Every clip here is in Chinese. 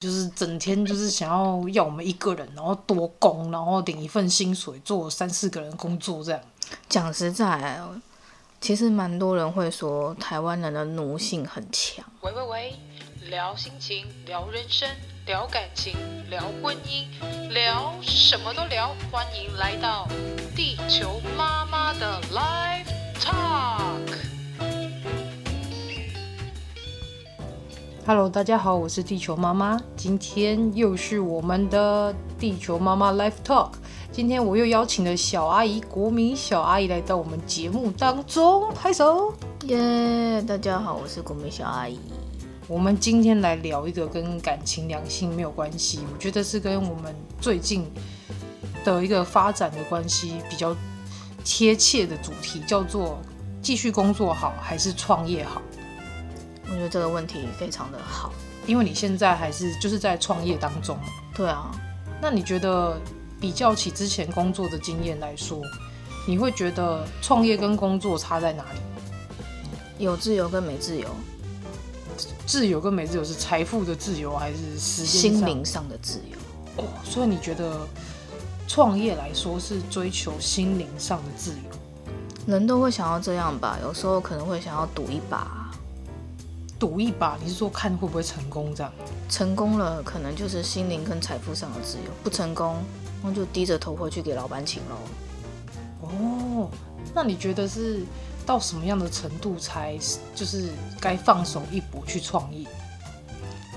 就是整天就是想要要我们一个人，然后多工，然后领一份薪水，做三四个人工作这样。讲实在，其实蛮多人会说台湾人的奴性很强。喂喂喂，聊心情，聊人生，聊感情，聊婚姻，聊什么都聊。欢迎来到地球妈妈的 Live Talk。Hello，大家好，我是地球妈妈。今天又是我们的地球妈妈 Live Talk。今天我又邀请了小阿姨，国民小阿姨来到我们节目当中，拍手，耶！Yeah, 大家好，我是国民小阿姨。我们今天来聊一个跟感情、良性没有关系，我觉得是跟我们最近的一个发展的关系比较贴切的主题，叫做继续工作好还是创业好？我觉得这个问题非常的好，因为你现在还是就是在创业当中。对啊，那你觉得比较起之前工作的经验来说，你会觉得创业跟工作差在哪里？有自由跟没自由。自由跟没自由是财富的自由还是时间心灵上的自由？哦，所以你觉得创业来说是追求心灵上的自由？人都会想要这样吧，有时候可能会想要赌一把。赌一把，你是说看会不会成功这样？成功了，可能就是心灵跟财富上的自由；不成功，那就低着头回去给老板请喽。哦，那你觉得是到什么样的程度才就是该放手一搏去创业？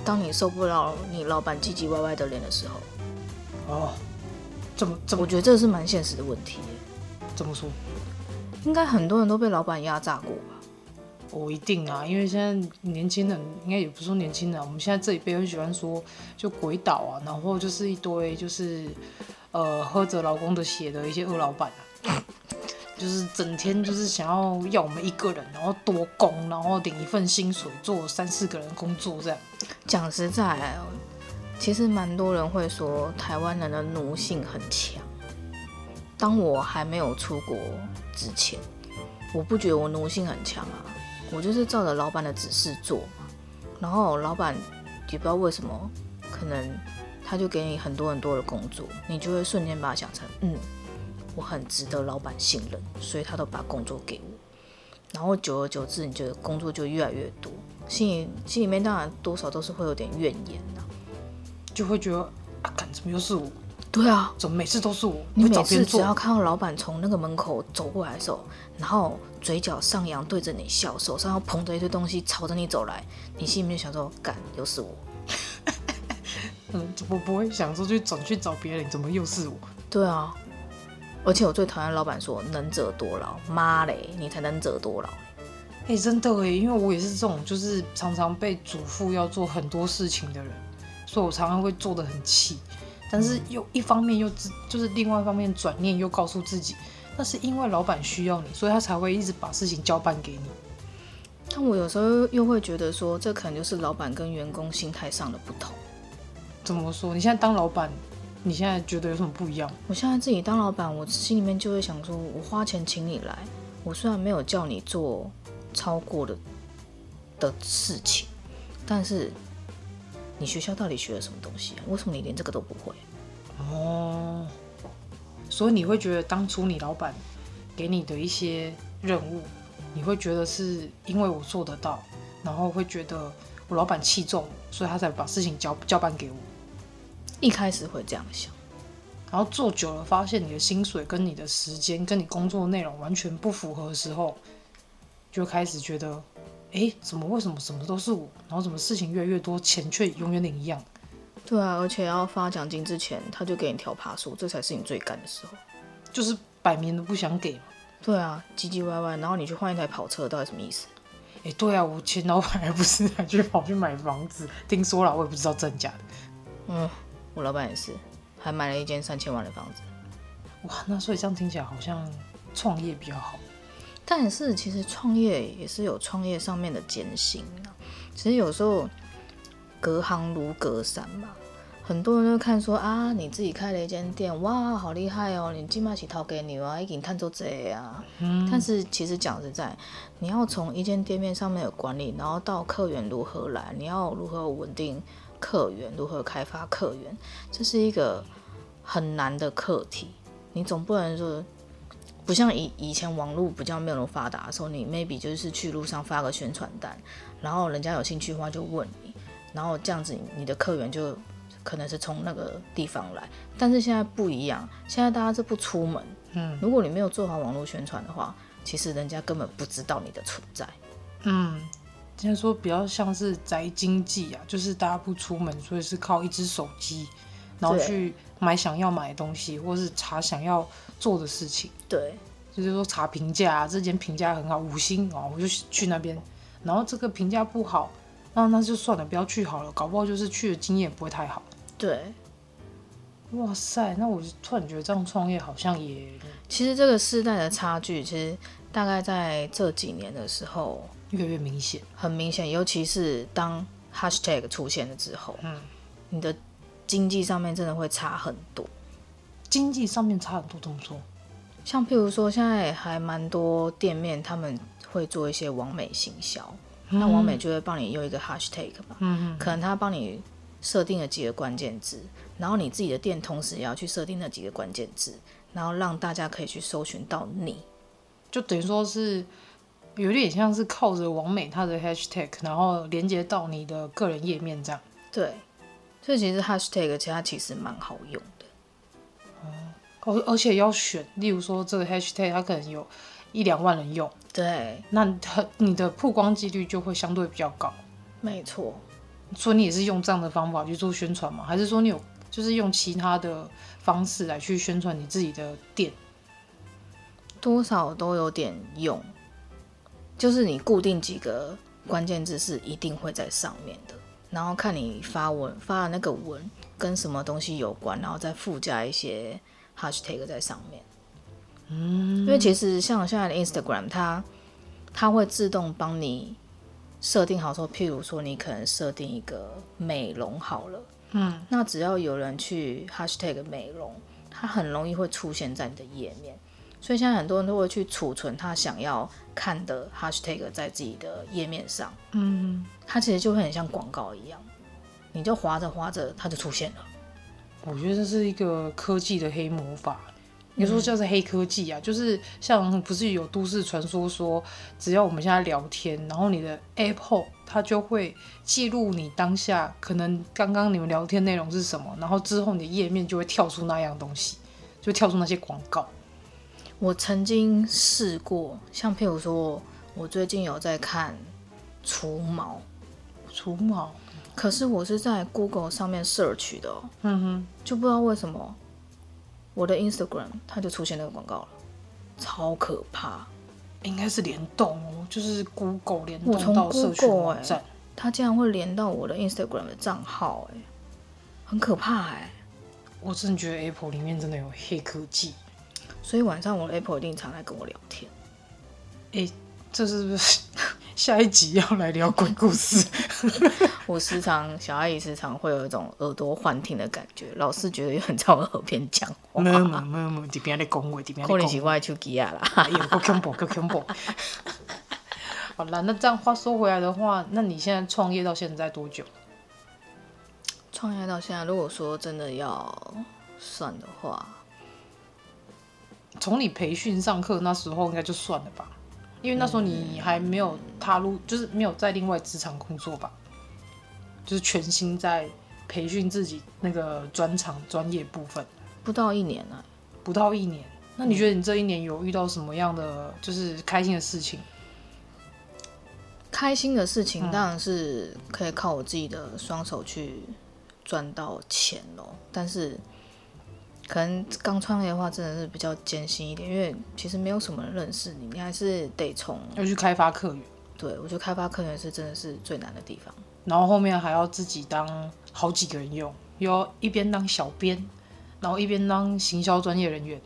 当你受不了你老板唧唧歪歪的脸的时候。哦，怎么怎么？我觉得这是蛮现实的问题。怎么说？应该很多人都被老板压榨过吧？我、一定啊，因为现在年轻人应该也不是说年轻人，我们现在这一辈很喜欢说就鬼岛啊，然后就是一堆就是呃喝着老公的血的一些恶老板啊，就是整天就是想要要我们一个人，然后多工，然后领一份薪水做三四个人工作这样。讲实在，其实蛮多人会说台湾人的奴性很强。当我还没有出国之前，我不觉得我奴性很强啊。我就是照着老板的指示做嘛，然后老板也不知道为什么，可能他就给你很多很多的工作，你就会瞬间把它想成，嗯，我很值得老板信任，所以他都把工作给我。然后久而久之，你觉得工作就越来越多，心里心里面当然多少都是会有点怨言的、啊，就会觉得啊，干怎么又是我？对啊，怎么每次都是我？你每次只要看到老板从那个门口走过来的时候，然后嘴角上扬对着你笑，手上要捧着一堆东西朝着你走来，你心里面想说：干，又是我。嗯，怎么不会想说去转去找别人？怎么又是我？对啊，而且我最讨厌老板说能者多劳，妈嘞，你才能者多劳。哎、欸，真的哎，因为我也是这种，就是常常被嘱咐要做很多事情的人，所以我常常会做得很气。但是又一方面又就是另外一方面转念又告诉自己，那是因为老板需要你，所以他才会一直把事情交办给你。但我有时候又会觉得说，这可能就是老板跟员工心态上的不同。怎么说？你现在当老板，你现在觉得有什么不一样？我现在自己当老板，我心里面就会想说，我花钱请你来，我虽然没有叫你做超过的的事情，但是。你学校到底学了什么东西啊？为什么你连这个都不会？哦，所以你会觉得当初你老板给你的一些任务，你会觉得是因为我做得到，然后会觉得我老板器重，所以他才把事情交交办给我。一开始会这样想，然后做久了，发现你的薪水跟你的时间跟你工作内容完全不符合的时候，就开始觉得。哎，怎么为什么什么都是我，然后什么事情越来越多，钱却永远领一样？对啊，而且要发奖金之前，他就给你调爬数，这才是你最干的时候。就是摆明的不想给嘛。对啊，唧唧歪歪，然后你去换一台跑车，到底什么意思？哎，对啊，我前老板还不是还去跑去买房子，听说了，我也不知道真假的。嗯，我老板也是，还买了一间三千万的房子。哇，那所以这样听起来好像创业比较好。但是其实创业也是有创业上面的艰辛啊。其实有时候隔行如隔山嘛，很多人都看说啊，你自己开了一间店，哇，好厉害哦，你金马起掏给你啊，已经探做这啊。嗯。但是其实讲实在，你要从一间店面上面的管理，然后到客源如何来，你要如何稳定客源，如何开发客源，这是一个很难的课题。你总不能说，不像以以前网络比较没有那么发达的时候，你 maybe 就是去路上发个宣传单，然后人家有兴趣的话就问你，然后这样子你的客源就可能是从那个地方来。但是现在不一样，现在大家是不出门，嗯，如果你没有做好网络宣传的话，其实人家根本不知道你的存在，嗯。现在说比较像是宅经济啊，就是大家不出门，所以是靠一只手机，然后去买想要买的东西，或是查想要做的事情。对，就是说查评价啊，这间评价很好，五星哦，我就去那边。然后这个评价不好，那那就算了，不要去好了。搞不好就是去的经验不会太好。对，哇塞，那我突然觉得这样创业好像也……其实这个世代的差距，其实大概在这几年的时候。越来越明显，很明显，尤其是当 hashtag 出现了之后，嗯，你的经济上面真的会差很多。经济上面差很多，怎么说？像譬如说，现在还蛮多店面他们会做一些完美行销，嗯、那王美就会帮你用一个 hashtag 嘛，嗯嗯，可能他帮你设定了几个关键字，然后你自己的店同时也要去设定那几个关键字，然后让大家可以去搜寻到你，就等于说是。有点像是靠着王美她的 hashtag，然后连接到你的个人页面这样。对，所以其实 hashtag 其实它其实蛮好用的。而、嗯、而且要选，例如说这个 hashtag 它可能有一两万人用，对，那它你的曝光几率就会相对比较高。没错。所以你也是用这样的方法去做宣传吗？还是说你有就是用其他的方式来去宣传你自己的店？多少都有点用。就是你固定几个关键字是一定会在上面的，然后看你发文发的那个文跟什么东西有关，然后再附加一些 hashtag 在上面。嗯，因为其实像现在的 Instagram，它它会自动帮你设定好说，譬如说你可能设定一个美容好了，嗯，那只要有人去 hashtag 美容，它很容易会出现在你的页面。所以现在很多人都会去储存他想要看的 hashtag 在自己的页面上，嗯，它其实就会很像广告一样，你就划着划着它就出现了。我觉得这是一个科技的黑魔法，你说叫做黑科技啊，嗯、就是像不是有都市传说说，只要我们现在聊天，然后你的 Apple 它就会记录你当下可能刚刚你们聊天内容是什么，然后之后你的页面就会跳出那样东西，就跳出那些广告。我曾经试过，像譬如说，我最近有在看除毛，除毛，可是我是在 Google 上面 search 的，嗯哼，就不知道为什么我的 Instagram 它就出现那个广告了，超可怕，应该是联动哦，就是 Google 联动到社群网站，欸，它竟然会连到我的 Instagram 的账号，哎，很可怕哎，我真的觉得 Apple 里面真的有黑科技。所以晚上我的 Apple 一定常来跟我聊天。哎、欸，这是不是下一集要来聊鬼故事？我时常小阿姨时常会有一种耳朵幻听的感觉，老是觉得有人在我耳边讲话。没有没有没有，这边在讲话，这边。可能是我的手机啊啦。哎呦，够恐怖，够恐怖。好了，那这样话说回来的话，那你现在创业到现在多久？创业到现在，如果说真的要算的话。从你培训上课那时候应该就算了吧，因为那时候你还没有踏入，就是没有在另外职场工作吧，就是全心在培训自己那个专长专业部分。不到一年啊，不到一年。那你觉得你这一年有遇到什么样的就是开心的事情？开心的事情当然是可以靠我自己的双手去赚到钱咯，但是。可能刚创业的话，真的是比较艰辛一点，因为其实没有什么人认识你，你还是得从要去开发客源。对，我觉得开发客源是真的是最难的地方。然后后面还要自己当好几个人用，又要一边当小编，然后一边当行销专业人员，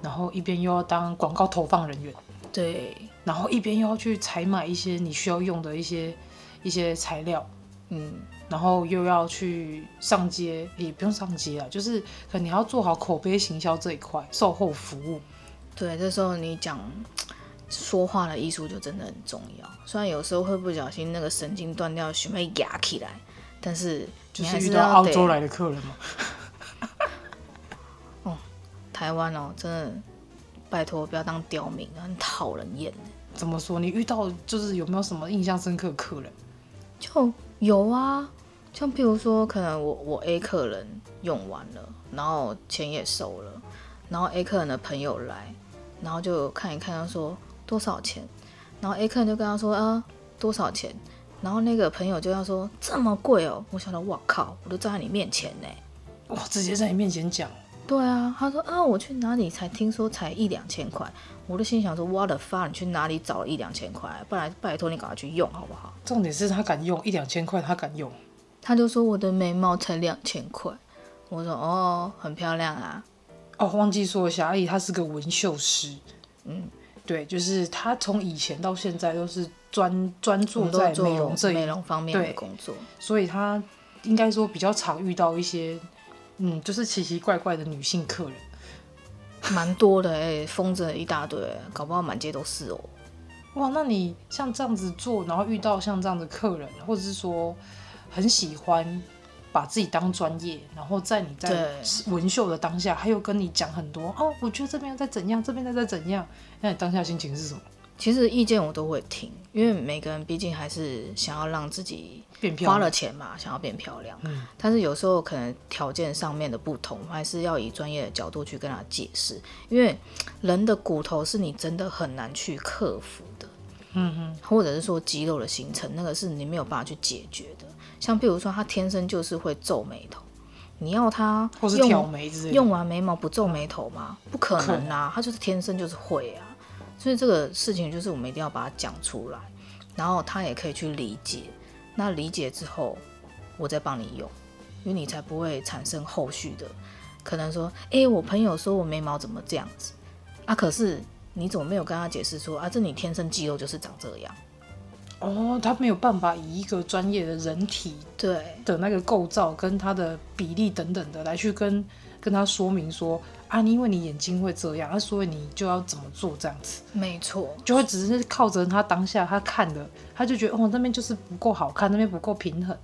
然后一边又要当广告投放人员。对，然后一边又要去采买一些你需要用的一些一些材料。嗯。然后又要去上街，也不用上街啊，就是可能你要做好口碑行销这一块，售后服务。对，这时候你讲 说话的艺术就真的很重要。虽然有时候会不小心那个神经断掉，血脉压起来，但是就就是遇到澳洲来的客人嘛。哦，台湾哦，真的，拜托不要当刁民，很讨人厌。怎么说？你遇到就是有没有什么印象深刻的客人？就有啊，像譬如说，可能我我 A 客人用完了，然后钱也收了，然后 A 客人的朋友来，然后就看一看，他说多少钱，然后 A 客人就跟他说啊多少钱，然后那个朋友就要说这么贵哦，我想到哇靠，我都站在你面前呢，哇，直接在你面前讲。对啊，他说啊，我去哪里才听说才一两千块，我都心想说，what the fuck，你去哪里找了一两千块？不然拜托你赶快去用好不好？重点是他敢用一两千块，他敢用。他就说我的眉毛才两千块，我说哦，很漂亮啊。哦，忘记说一下，阿姨她是个纹绣师，嗯，对，就是她从以前到现在都是专专注在美容这美容方面的工作，所以她应该说比较常遇到一些。嗯，就是奇奇怪怪的女性客人，蛮多的哎、欸，疯子一大堆，搞不好满街都是哦。哇，那你像这样子做，然后遇到像这样的客人，或者是说很喜欢把自己当专业，然后在你在纹绣的当下，还有跟你讲很多哦，我觉得这边在怎样，这边在在怎样，那你当下心情是什么？其实意见我都会听，因为每个人毕竟还是想要让自己变漂亮花了钱嘛，想要变漂亮。嗯，但是有时候可能条件上面的不同，还是要以专业的角度去跟他解释。因为人的骨头是你真的很难去克服的。嗯哼，或者是说肌肉的形成，那个是你没有办法去解决的。像譬如说他天生就是会皱眉头，你要他用挑眉之类的，用完眉毛不皱眉头吗？不可能啊，他就是天生就是会啊。所以这个事情就是我们一定要把它讲出来，然后他也可以去理解。那理解之后，我再帮你用，因为你才不会产生后续的可能说，哎，我朋友说我眉毛怎么这样子啊？可是你怎么没有跟他解释说啊？这你天生肌肉就是长这样。哦，他没有办法以一个专业的人体对的那个构造跟他的比例等等的来去跟跟他说明说。啊，你因为你眼睛会这样，啊，所以你就要怎么做这样子？没错，就会只是靠着他当下他看的，他就觉得哦，那边就是不够好看，那边不够平衡。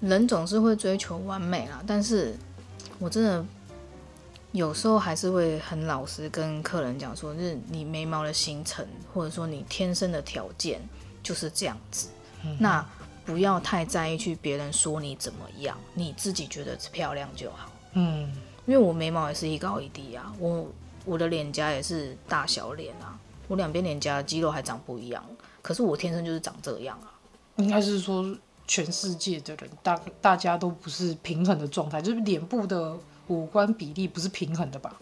人总是会追求完美啦，但是我真的有时候还是会很老实跟客人讲说，就是你眉毛的形成，或者说你天生的条件就是这样子，嗯、那不要太在意去别人说你怎么样，你自己觉得漂亮就好。嗯。因为我眉毛也是一高一低啊，我我的脸颊也是大小脸啊，我两边脸颊的肌肉还长不一样，可是我天生就是长这样啊。应该是说全世界的人大大家都不是平衡的状态，就是脸部的五官比例不是平衡的吧？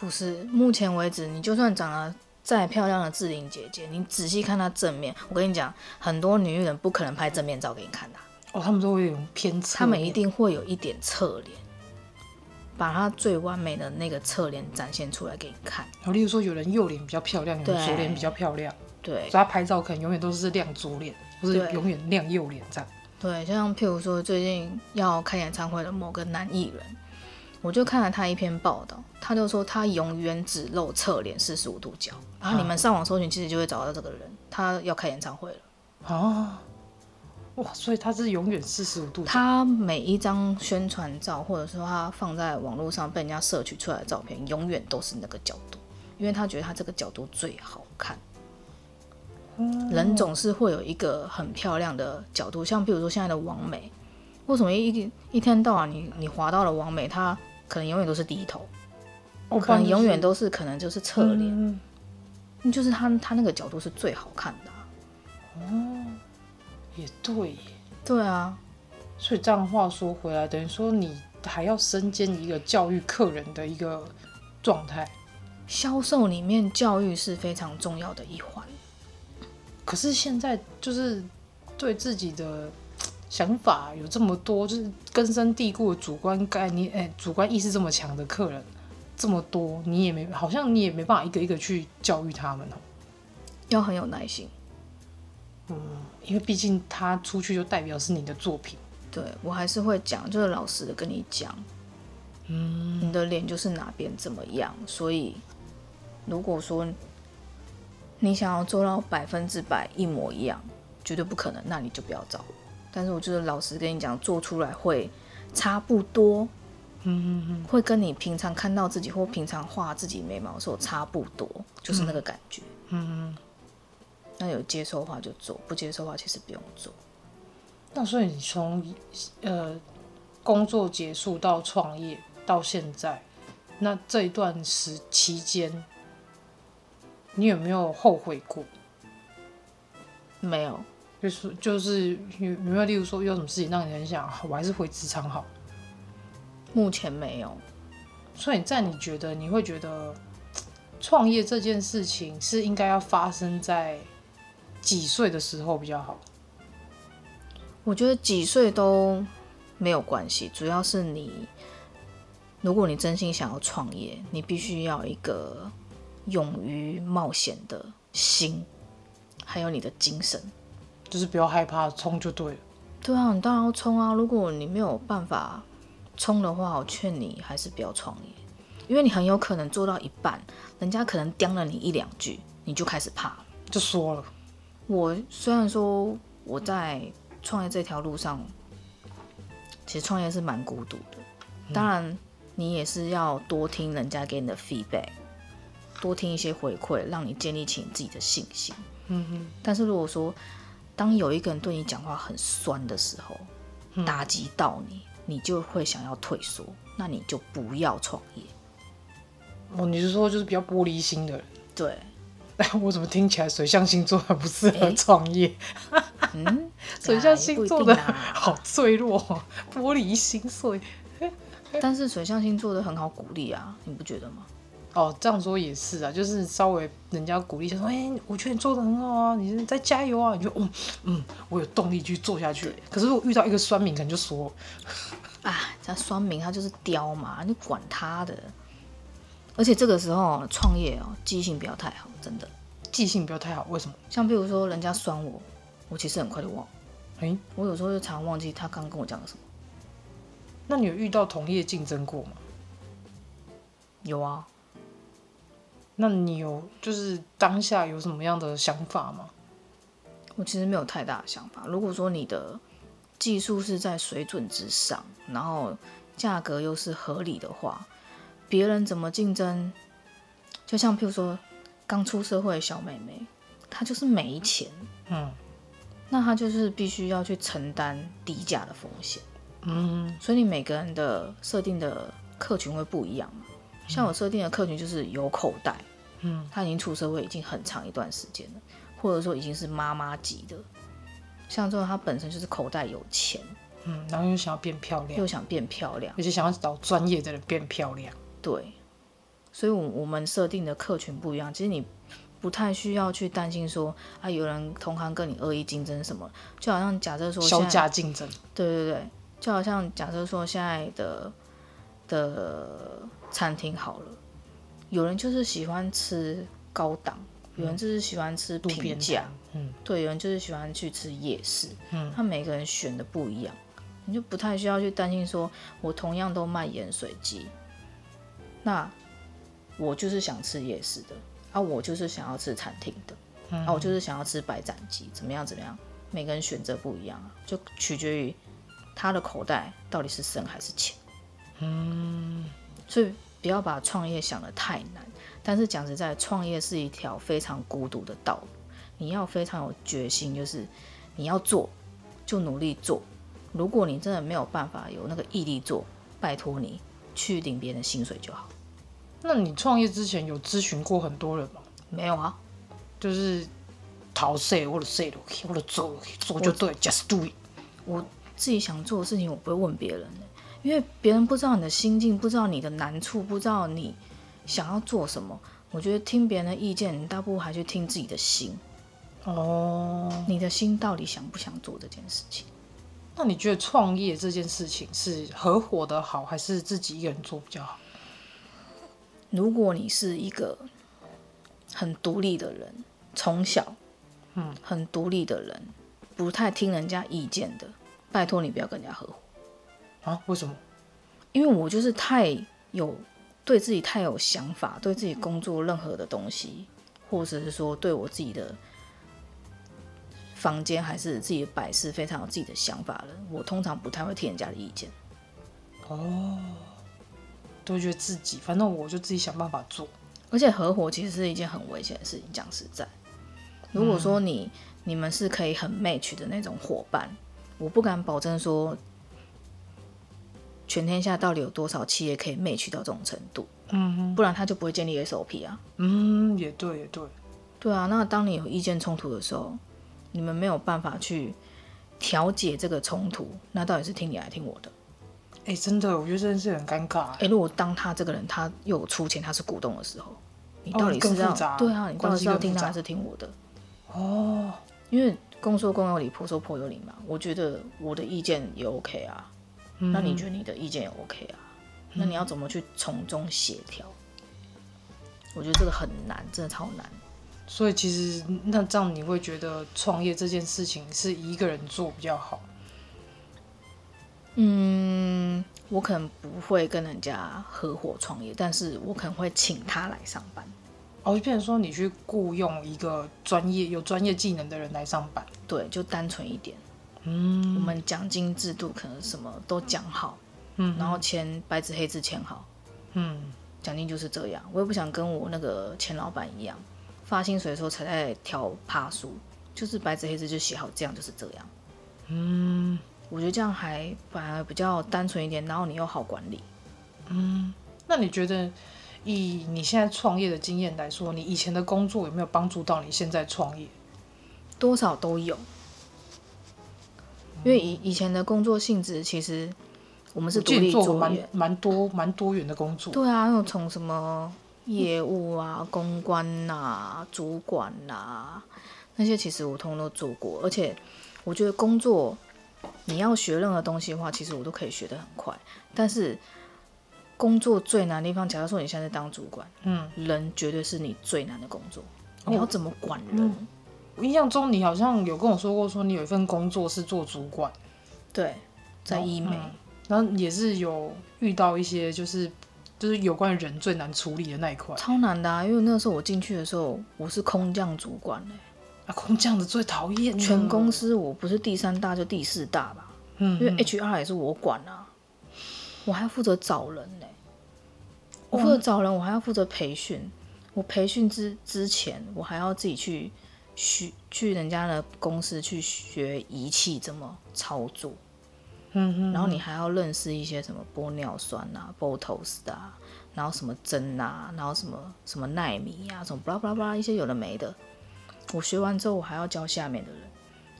不是，目前为止，你就算长得再漂亮的志玲姐姐，你仔细看她正面，我跟你讲，很多女艺人不可能拍正面照给你看的。哦，他们都会有偏侧，他们一定会有一点侧脸。把她最完美的那个侧脸展现出来给你看。然后，例如说，有人右脸比较漂亮，有人左脸比较漂亮，对，所以她拍照可能永远都是亮左脸，或是永远亮右脸这样。对，像譬如说最近要开演唱会的某个男艺人，我就看了他一篇报道，他就说他永远只露侧脸四十五度角，然后你们上网搜寻，其实就会找到这个人，他要开演唱会了。啊。哇，所以他是永远四十五度。他每一张宣传照，或者说他放在网络上被人家摄取出来的照片，永远都是那个角度，因为他觉得他这个角度最好看。嗯。人总是会有一个很漂亮的角度，像比如说现在的王美，为什么一一天到晚你你滑到了王美，他可能永远都是低头，哦，可能永远都是可能就是侧脸，嗯，就是他他那个角度是最好看的啊。哦。也对，对啊，所以这样话说回来，等于说你还要身兼一个教育客人的一个状态。销售里面教育是非常重要的一环。可是现在就是对自己的想法有这么多，就是根深蒂固的主观概念，哎，主观意识这么强的客人这么多，你也没好像你也没办法一个一个去教育他们哦。要很有耐心。嗯，因为毕竟他出去就代表是你的作品。对，我还是会讲，就是老实的跟你讲，嗯，你的脸就是哪边怎么样，所以如果说你想要做到百分之百一模一样，绝对不可能，那你就不要找。但是我就是老实跟你讲，做出来会差不多。嗯嗯嗯，会跟你平常看到自己或平常画自己眉毛的时候差不多，就是那个感觉。嗯嗯。那有接受的话就做，不接受的话其实不用做。那所以你从呃工作结束到创业到现在，那这一段时期间，你有没有后悔过？没有，就是就是有有没有例如说有什么事情让你很想，我还是回职场好？目前没有，所以在你觉得你会觉得创业这件事情是应该要发生在几岁的时候比较好？我觉得几岁都没有关系，主要是你，如果你真心想要创业，你必须要一个勇于冒险的心，还有你的精神，就是不要害怕，冲就对了。对啊，你当然要冲啊！如果你没有办法。冲的话，我劝你还是不要创业，因为你很有可能做到一半，人家可能刁了你一两句，你就开始怕了，就说了。我虽然说我在创业这条路上，其实创业是蛮孤独的，当然你也是要多听人家给你的 feedback，多听一些回馈，让你建立起你自己的信心。嗯哼。但是如果说当有一个人对你讲话很酸的时候，打击到你。你就会想要退缩，那你就不要创业。哦，你是说就是比较玻璃心的人？对。哎，我怎么听起来水象星座很不适合创业？嗯，水象星座的好脆弱，玻璃心碎。但是水象星座的很好鼓励啊，你不觉得吗？哦，这样说也是啊，就是稍微人家鼓励一下，说，哎、欸，我觉得你做的很好啊，你再加油啊，你就嗯嗯，我有动力去做下去。可是如果遇到一个酸民，可能就说，啊，这酸民他就是刁嘛，你管他的。而且这个时候创业哦，记性不要太好，真的，记性不要太好。为什么？像比如说人家酸我，我其实很快就忘。哎、欸，我有时候就常忘记他刚跟我讲了什么。那你有遇到同业竞争过吗？有啊。那你有就是当下有什么样的想法吗？我其实没有太大的想法。如果说你的技术是在水准之上，然后价格又是合理的话，别人怎么竞争？就像譬如说刚出社会的小妹妹，她就是没钱，嗯，那她就是必须要去承担低价的风险，嗯，所以你每个人的设定的客群会不一样嘛。像我设定的客群就是有口袋，嗯，他已经出社会已经很长一段时间了，或者说已经是妈妈级的，像这种他本身就是口袋有钱，嗯，然后又想要变漂亮，又想变漂亮，而且想要找专业的人变漂亮，对，所以，我我们设定的客群不一样，其实你不太需要去担心说啊，有人同行跟你恶意竞争什么，就好像假设说削价竞争，对对对，就好像假设说现在的的。餐厅好了，有人就是喜欢吃高档，有人就是喜欢吃平价，嗯，对，有人就是喜欢去吃夜市，嗯，他每个人选的不一样，你就不太需要去担心说，我同样都卖盐水鸡，那我就是想吃夜市的，啊，我就是想要吃餐厅的，嗯，啊，我就是想要吃白斩鸡，怎么样怎么样，每个人选择不一样啊，就取决于他的口袋到底是深还是浅，嗯。所以不要把创业想得太难，但是讲实在，创业是一条非常孤独的道路，你要非常有决心，就是你要做就努力做。如果你真的没有办法有那个毅力做，拜托你去领别人的薪水就好。那你创业之前有咨询过很多人吗？没有啊，就是逃税或者税都可以，或者做做就对，just do it。我自己想做的事情，我不会问别人的。因为别人不知道你的心境，不知道你的难处，不知道你想要做什么。我觉得听别人的意见，你大不如还去听自己的心。哦，你的心到底想不想做这件事情？那你觉得创业这件事情是合伙的好，还是自己一个人做比较好？如果你是一个很独立的人，从小，嗯，很独立的人，不太听人家意见的，拜托你不要跟人家合伙。啊？为什么？因为我就是太有对自己太有想法，对自己工作任何的东西，或者是说对我自己的房间还是自己的摆饰非常有自己的想法了，我通常不太会听人家的意见。哦，都觉得自己，反正我就自己想办法做。而且合伙其实是一件很危险的事情，讲实在，如果说你、嗯、你们是可以很 match 的那种伙伴，我不敢保证说全天下到底有多少企业可以 match 到这种程度。嗯哼，不然他就不会建立 SOP 啊。嗯，也对，也对。对啊，那当你有意见冲突的时候，你们没有办法去调解这个冲突，那到底是听你还是听我的？哎、欸，真的，我觉得这件事很尴尬。哎、欸，如果当他这个人他又出钱，他是股东的时候，你到底是要、哦、对啊？你到底是要听他还是听我的？哦，因为公说公有理，婆说婆有理嘛。我觉得我的意见也 OK 啊，嗯、那你觉得你的意见也 OK 啊？那你要怎么去从中协调？我觉得这个很难，真的超难。所以其实那这样你会觉得创业这件事情是一个人做比较好？嗯，我可能不会跟人家合伙创业，但是我可能会请他来上班。哦，就变成说你去雇佣一个专业有专业技能的人来上班？对，就单纯一点。嗯，我们奖金制度可能什么都讲好。嗯，然后签白纸黑字签好，嗯，奖金就是这样。我也不想跟我那个前老板一样，发薪水的时候才在调趴数，就是白纸黑字就写好，这样就是这样。嗯，我觉得这样还反而比较单纯一点，然后你又好管理。嗯，那你觉得以你现在创业的经验来说，你以前的工作有没有帮助到你现在创业？多少都有，因为以以前的工作性质其实。我们是独立做蛮蛮多蛮多元的工作。对啊，又从什么业务啊、公关呐、啊、主管呐、啊，那些其实我通通都做过。而且我觉得工作你要学任何东西的话，其实我都可以学得很快。但是工作最难的地方，假如说你现在在当主管，嗯，人绝对是你最难的工作。你要怎么管人？嗯、我印象中你好像有跟我说过，说你有一份工作是做主管，对，在医美。嗯然后也是有遇到一些，就是就是有关人最难处理的那一块，超难的啊！因为那个时候我进去的时候，我是空降主管嘞，啊，空降的最讨厌，全公司我不是第三大就第四大吧？嗯，因为 HR 也是我管啊，我还要负责找人呢，我负责找人，我还要负责培训，我培训之之前，我还要自己去学去人家的公司去学仪器怎么操作。嗯哼，然后你还要认识一些什么玻尿酸啊、Botox 啊，然后什么针啊，然后什么什么纳米啊，什么巴拉巴拉巴拉一些有的没的。我学完之后，我还要教下面的人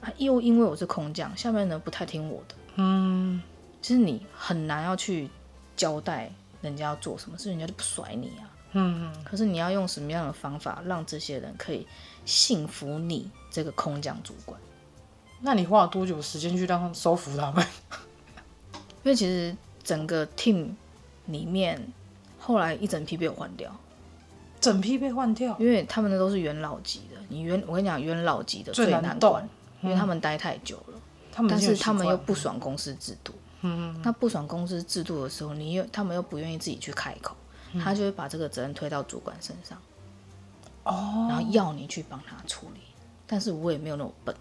啊，又因为我是空降，下面的人不太听我的。嗯，其实你很难要去交代人家要做什么事，人家就不甩你啊。嗯哼，可是你要用什么样的方法让这些人可以信服你这个空降主管？那你花了多久时间去让他们收服他们？因为其实整个 team 里面，后来一整批被我换掉，整批被换掉，因为他们的都是元老级的。你元，我跟你讲，元老级的最难管，因为他们待太久了。他们但是他们又不爽公司制度。嗯嗯。那不爽公司制度的时候，你又他们又不愿意自己去开口，他就会把这个责任推到主管身上。哦。然后要你去帮他处理，但是我也没有那么笨。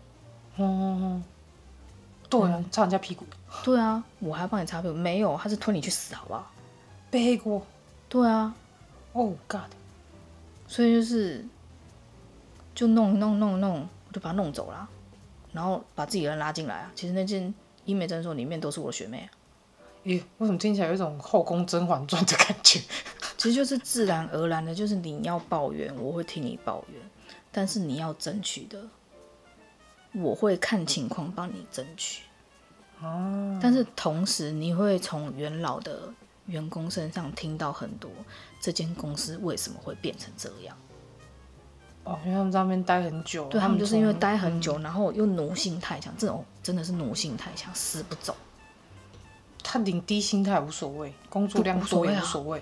哦，对啊，擦人家屁股。对啊，我还要帮你擦屁股。没有，他是推你去死，好不好？背黑锅。对啊。Oh God！所以就是，就弄弄弄弄，我就把他弄走了，然后把自己人拉进来啊。其实那间医美诊所里面都是我的学妹啊。咦，为什么听起来有一种后宫甄嬛传的感觉？其实就是自然而然的，就是你要抱怨，我会听你抱怨，但是你要争取的。我会看情况帮你争取，哦，但是同时你会从元老的员工身上听到很多这间公司为什么会变成这样。哦，因为他们在那边待很久，对，他们就是因为待很久，然后又奴性太强，这种真的是奴性太强，死不走。他领低薪他也无所谓，工作量多也无所谓，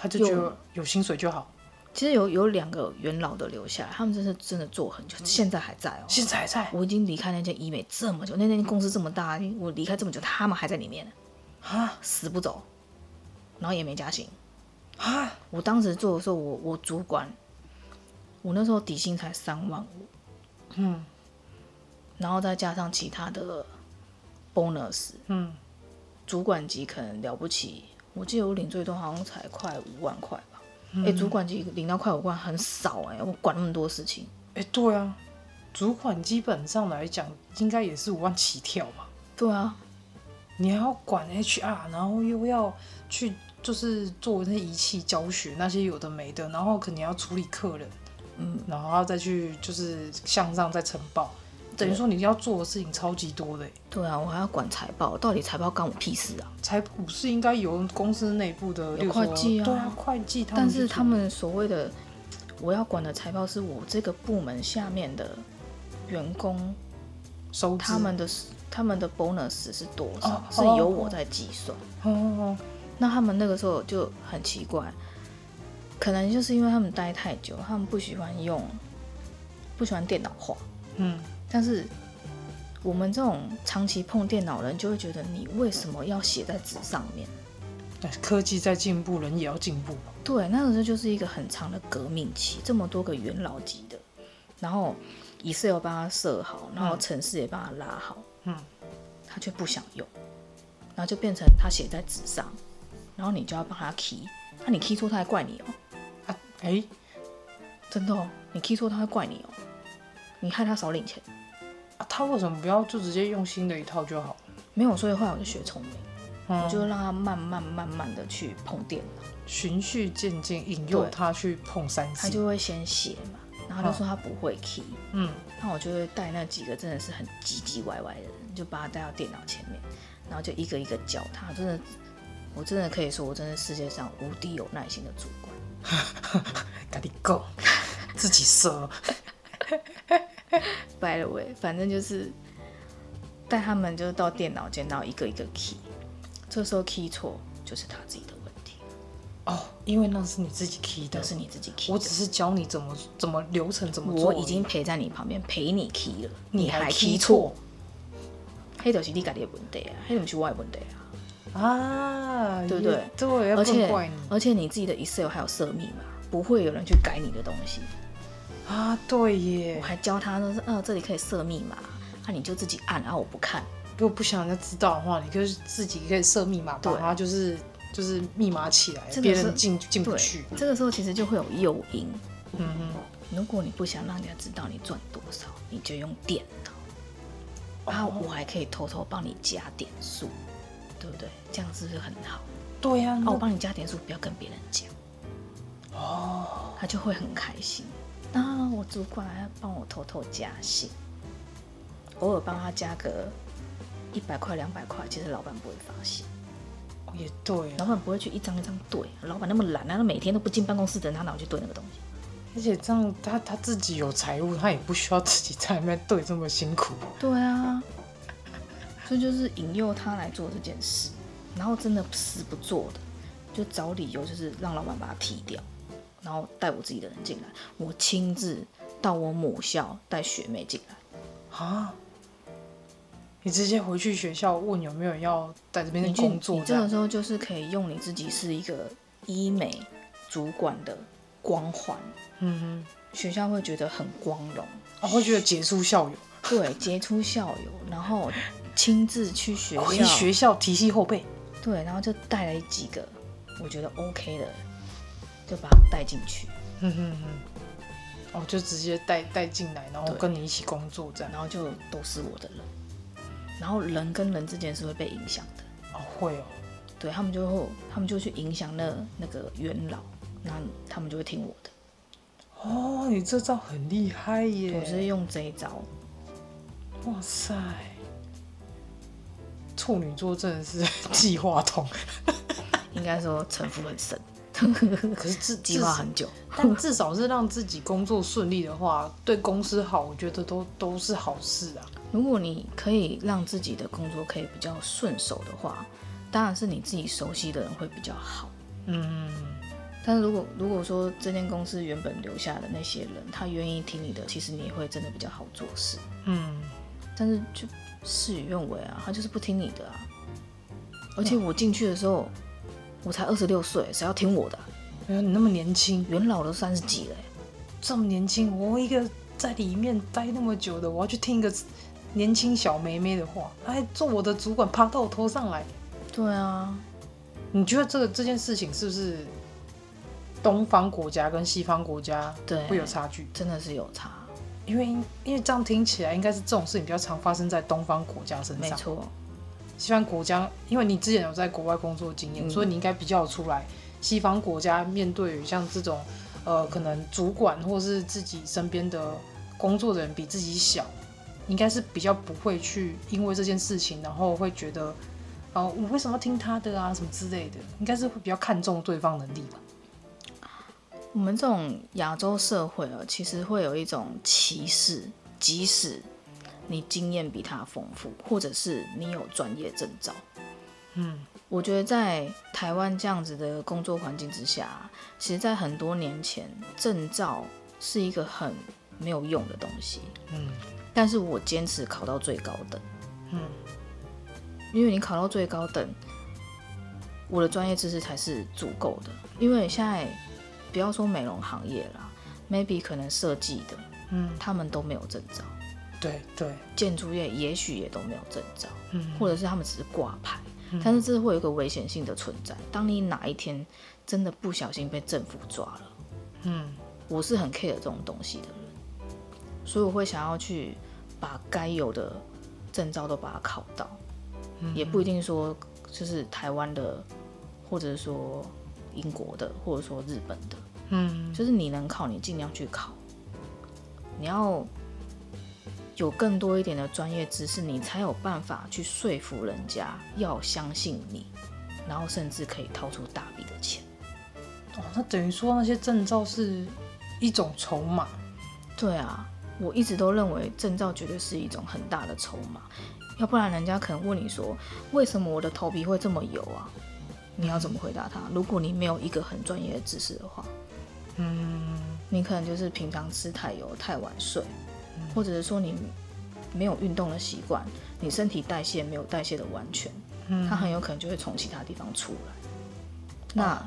他就觉得有薪水就好。其实有有两个元老的留下来，他们真是真的做很久，现在还在哦。现在还在。我已经离开那间医美这么久，那间公司这么大，我离开这么久，他们还在里面啊，死不走，然后也没加薪啊。我当时做的时候，我我主管，我那时候底薪才三万五，嗯，然后再加上其他的 bonus，嗯，主管级可能了不起，我记得我领最多好像才快五万块吧。哎、欸，主管级领到快五万很少哎、欸，我管那么多事情。哎、欸，对啊，主管基本上来讲应该也是五万起跳吧？对啊，你还要管 HR，然后又要去就是做那些仪器教学那些有的没的，然后肯定要处理客人，嗯，然后要再去就是向上再呈报。等于说你要做的事情超级多的。对啊，我还要管财报，到底财报干我屁事啊？财报是应该由公司内部的有会计啊，对啊，会计。但是他们所谓的我要管的财报，是我这个部门下面的员工收他们的他们的 bonus 是多少，哦、是由我在计算。哦哦。那他们那个时候就很奇怪，可能就是因为他们待太久，他们不喜欢用，不喜欢电脑化。嗯。但是我们这种长期碰电脑的人，就会觉得你为什么要写在纸上面？科技在进步，人也要进步。对，那个时候就是一个很长的革命期，这么多个元老级的，然后 Excel 帮他设好，然后城市也帮他拉好，嗯，他却不想用，然后就变成他写在纸上，然后你就要帮他 key，那、啊、你 key 错他还怪你哦、喔，啊，哎、欸，真的哦，你 key 错他会怪你哦、喔，你害他少领钱。啊、他为什么不要就直接用新的一套就好？没有，所以后来我就学聪明，嗯、我就让他慢慢慢慢的去碰电脑，循序渐进引诱他去碰三 C。他就会先写嘛，然后他就说他不会 key，嗯，那我就会带那几个真的是很唧唧歪歪的人，就把他带到电脑前面，然后就一个一个教他。真的，我真的可以说，我真的世界上无敌有耐心的主管。赶紧 go，自己说。By the way，反正就是带他们就是到电脑间，然后一个一个 key，这时候 key 错就是他自己的问题哦，因为那是你自己 key 的，那是你自己 key，我只是教你怎么怎么流程怎么做，我已经陪在你旁边陪你 key 了，你还 key 错，黑就是你自己的问题啊，黑不是我的问题啊，啊，对不对？对，而且而且你自己的 Excel 还有设密码，不会有人去改你的东西。啊，对耶！我还教他说是，呃，这里可以设密码，那、啊、你就自己按，然后我不看。如果不想人家知道的话，你可以自己可以设密码，对，然后就是就是密码起来，别人进进不去。这个时候其实就会有诱因。嗯哼，如果你不想让人家知道你赚多少，你就用电脑，然后我还可以偷偷帮你加点数，对不对？这样是不是很好？对呀、啊，哦，我帮你加点数，不要跟别人讲。哦，他就会很开心。啊，我主管还要帮我偷偷加薪，偶尔帮他加个一百块、两百块，其实老板不会发现。也对，老板不会去一张一张对，老板那么懒，他每天都不进办公室，等他哪去对那个东西？而且这样他他自己有财务，他也不需要自己在那边对这么辛苦。对啊，所以就是引诱他来做这件事，然后真的死不做的，就找理由就是让老板把他踢掉。然后带我自己的人进来，我亲自到我母校带学妹进来。啊？你直接回去学校问有没有人要在这边工作？你这个时候就是可以用你自己是一个医美主管的光环。嗯哼，学校会觉得很光荣，哦，会觉得杰出校友。对，杰出校友，然后亲自去学校，回学校提携后辈。对，然后就带了几个我觉得 OK 的。就把他带进去，嗯哼哼，哦，就直接带带进来，然后跟你一起工作这样，然后就都是我的人，然后人跟人之间是会被影响的，哦，会哦，对他们就会，他们就去影响那那个元老，那他们就会听我的，哦，你这招很厉害耶，我是用这一招，哇塞，处女座真的是 计划通，应该说城府很深。可是自 计划很久，但至少是让自己工作顺利的话，对公司好，我觉得都都是好事啊。如果你可以让自己的工作可以比较顺手的话，当然是你自己熟悉的人会比较好。嗯，但是如果如果说这间公司原本留下的那些人，他愿意听你的，其实你也会真的比较好做事。嗯，但是就事与愿违啊，他就是不听你的啊。而且我进去的时候。我才二十六岁，谁要听我的？哎呀，你那么年轻，元老都三十几了，这么年轻，我一个在里面待那么久的，我要去听一个年轻小妹妹的话，哎，做我的主管爬到我头上来。对啊，你觉得这个这件事情是不是东方国家跟西方国家对会有差距？真的是有差，因为因为这样听起来应该是这种事情比较常发生在东方国家身上。没错，西方国家，因为你之前有在国外工作经验，嗯、所以你应该比较出来西方国家面对于像这种呃可能主管或是自己身边的工作的人比自己小，应该是比较不会去因为这件事情，然后会觉得。哦，我为什么要听他的啊？什么之类的，应该是会比较看重对方能力吧。我们这种亚洲社会啊，其实会有一种歧视，即使你经验比他丰富，或者是你有专业证照。嗯，我觉得在台湾这样子的工作环境之下，其实，在很多年前，证照是一个很没有用的东西。嗯，但是我坚持考到最高等。嗯。因为你考到最高等，我的专业知识才是足够的。因为现在不要说美容行业啦，maybe 可能设计的，嗯，他们都没有证照。对对，建筑业也许也都没有证照，嗯，或者是他们只是挂牌，嗯，但是这会有一个危险性的存在。当你哪一天真的不小心被政府抓了，嗯，我是很 care 这种东西的人，所以我会想要去把该有的证照都把它考到。也不一定说就是台湾的，或者说英国的，或者说日本的，嗯，就是你能考，你尽量去考。你要有更多一点的专业知识，你才有办法去说服人家要相信你，然后甚至可以掏出大笔的钱。哦，那等于说那些证照是一种筹码。对啊，我一直都认为证照绝对是一种很大的筹码。要不然人家可能问你说，为什么我的头皮会这么油啊？你要怎么回答他？如果你没有一个很专业的知识的话，嗯，你可能就是平常吃太油、太晚睡，或者是说你没有运动的习惯，你身体代谢没有代谢的完全，它很有可能就会从其他地方出来。那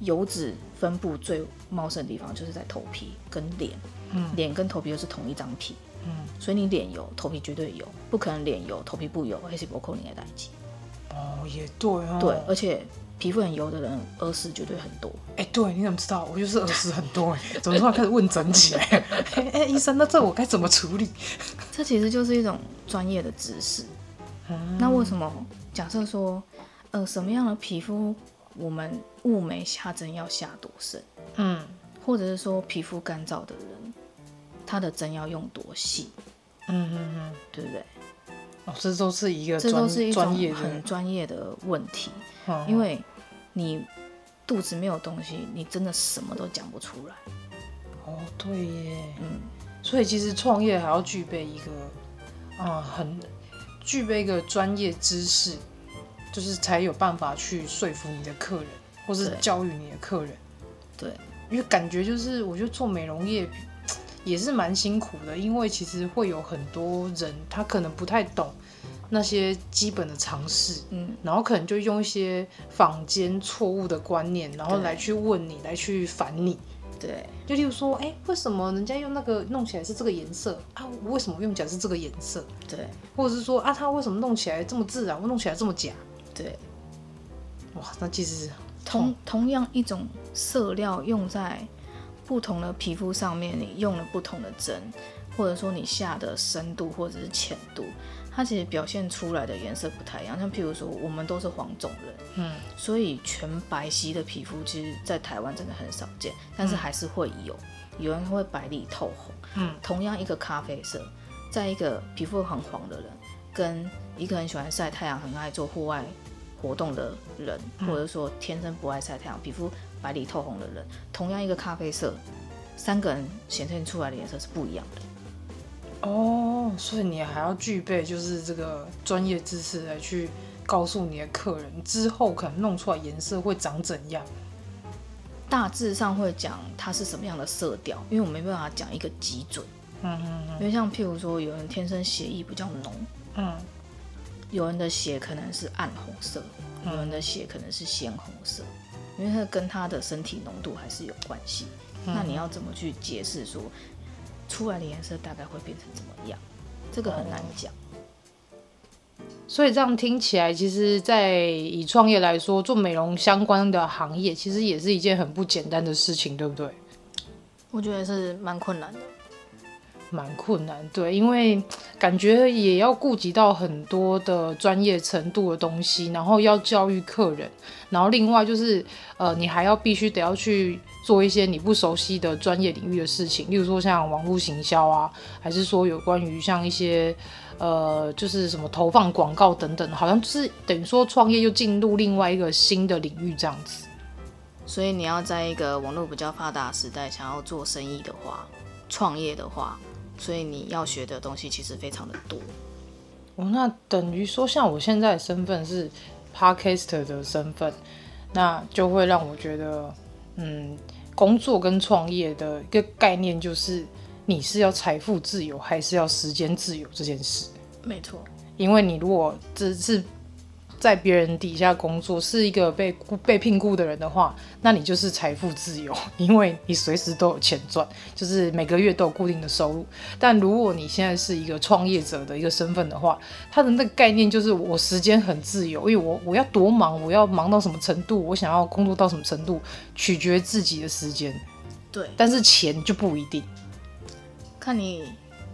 油脂分布最茂盛的地方就是在头皮跟脸，脸跟头皮又是同一张皮。嗯，所以你脸油，头皮绝对油，不可能脸油头皮不油，还是不扣你的代志。哦，也对哦。对，而且皮肤很油的人，耳屎绝对很多。哎，对，你怎么知道？我就是耳屎很多哎，怎么突然开始问诊起来？哎哎，医生，那这我该怎么处理？这其实就是一种专业的知识。嗯，那为什么假设说，呃，什么样的皮肤我们雾眉下针要下多深？嗯，或者是说皮肤干燥的人？他的针要用多细？嗯嗯嗯，对不对？哦，这都是一个这都是一种专很专业的问题，因为你肚子没有东西，你真的什么都讲不出来。哦，对耶，嗯，所以其实创业还要具备一个，嗯，很具备一个专业知识，就是才有办法去说服你的客人，或是教育你的客人。对，因为感觉就是，我觉得做美容业。也是蛮辛苦的，因为其实会有很多人，他可能不太懂那些基本的常识，嗯，然后可能就用一些坊间错误的观念，然后来去问你，来去烦你，对，就例如说，哎，为什么人家用那个弄起来是这个颜色啊？我为什么用起来是这个颜色？对，或者是说啊，他为什么弄起来这么自然，我弄起来这么假？对，哇，那其实同同样一种色料用在。不同的皮肤上面，你用了不同的针，或者说你下的深度或者是浅度，它其实表现出来的颜色不太一样。像譬如说，我们都是黄种人，嗯，所以全白皙的皮肤其实，在台湾真的很少见，但是还是会有，有人会白里透红，嗯，同样一个咖啡色，在一个皮肤很黄的人，跟一个很喜欢晒太阳、很爱做户外活动的人，或者说天生不爱晒太阳，皮肤。白里透红的人，同样一个咖啡色，三个人显现出来的颜色是不一样的。哦，所以你还要具备就是这个专业知识来去告诉你的客人，之后可能弄出来颜色会长怎样。大致上会讲它是什么样的色调，因为我没办法讲一个基准。嗯嗯嗯。因为像譬如说，有人天生血液比较浓，嗯，有人的血可能是暗红色，有人的血可能是鲜红色。因为它跟他的身体浓度还是有关系，嗯、那你要怎么去解释说出来的颜色大概会变成怎么样？这个很难讲。所以这样听起来其实在以创业来说做美容相关的行业其实也是一件很不简单的事情对不对？我觉得是蛮困难的。蛮困难，对，因为感觉也要顾及到很多的专业程度的东西，然后要教育客人，然后另外就是，呃，你还要必须得要去做一些你不熟悉的专业领域的事情，例如说像网络行销啊，还是说有关于像一些，呃，就是什么投放广告等等，好像就是等于说创业又进入另外一个新的领域这样子。所以你要在一个网络比较发达时代，想要做生意的话，创业的话。所以你要学的东西其实非常的多。哦，那等于说，像我现在的身份是 Podcaster 的身份，那就会让我觉得，嗯，工作跟创业的一个概念就是，你是要财富自由，还是要时间自由这件事。没错，因为你如果只是。在别人底下工作是一个被被聘雇的人的话，那你就是财富自由，因为你随时都有钱赚，就是每个月都有固定的收入。但如果你现在是一个创业者的一个身份的话，他的那个概念就是我时间很自由，因为我我要多忙，我要忙到什么程度，我想要工作到什么程度，取决自己的时间。对，但是钱就不一定，看你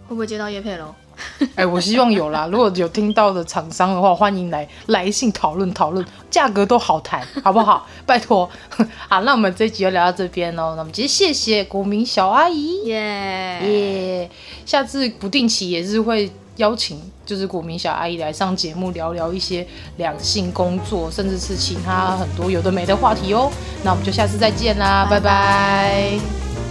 会不会接到叶佩喽。哎、欸，我希望有啦。如果有听到的厂商的话，欢迎来来信讨论讨论，价格都好谈，好不好？拜托。好，那我们这一集就聊到这边哦。那我们直接谢谢国民小阿姨，耶耶。下次不定期也是会邀请，就是国民小阿姨来上节目聊聊一些两性工作，甚至是其他很多有的没的话题哦。那我们就下次再见啦，拜拜。拜拜。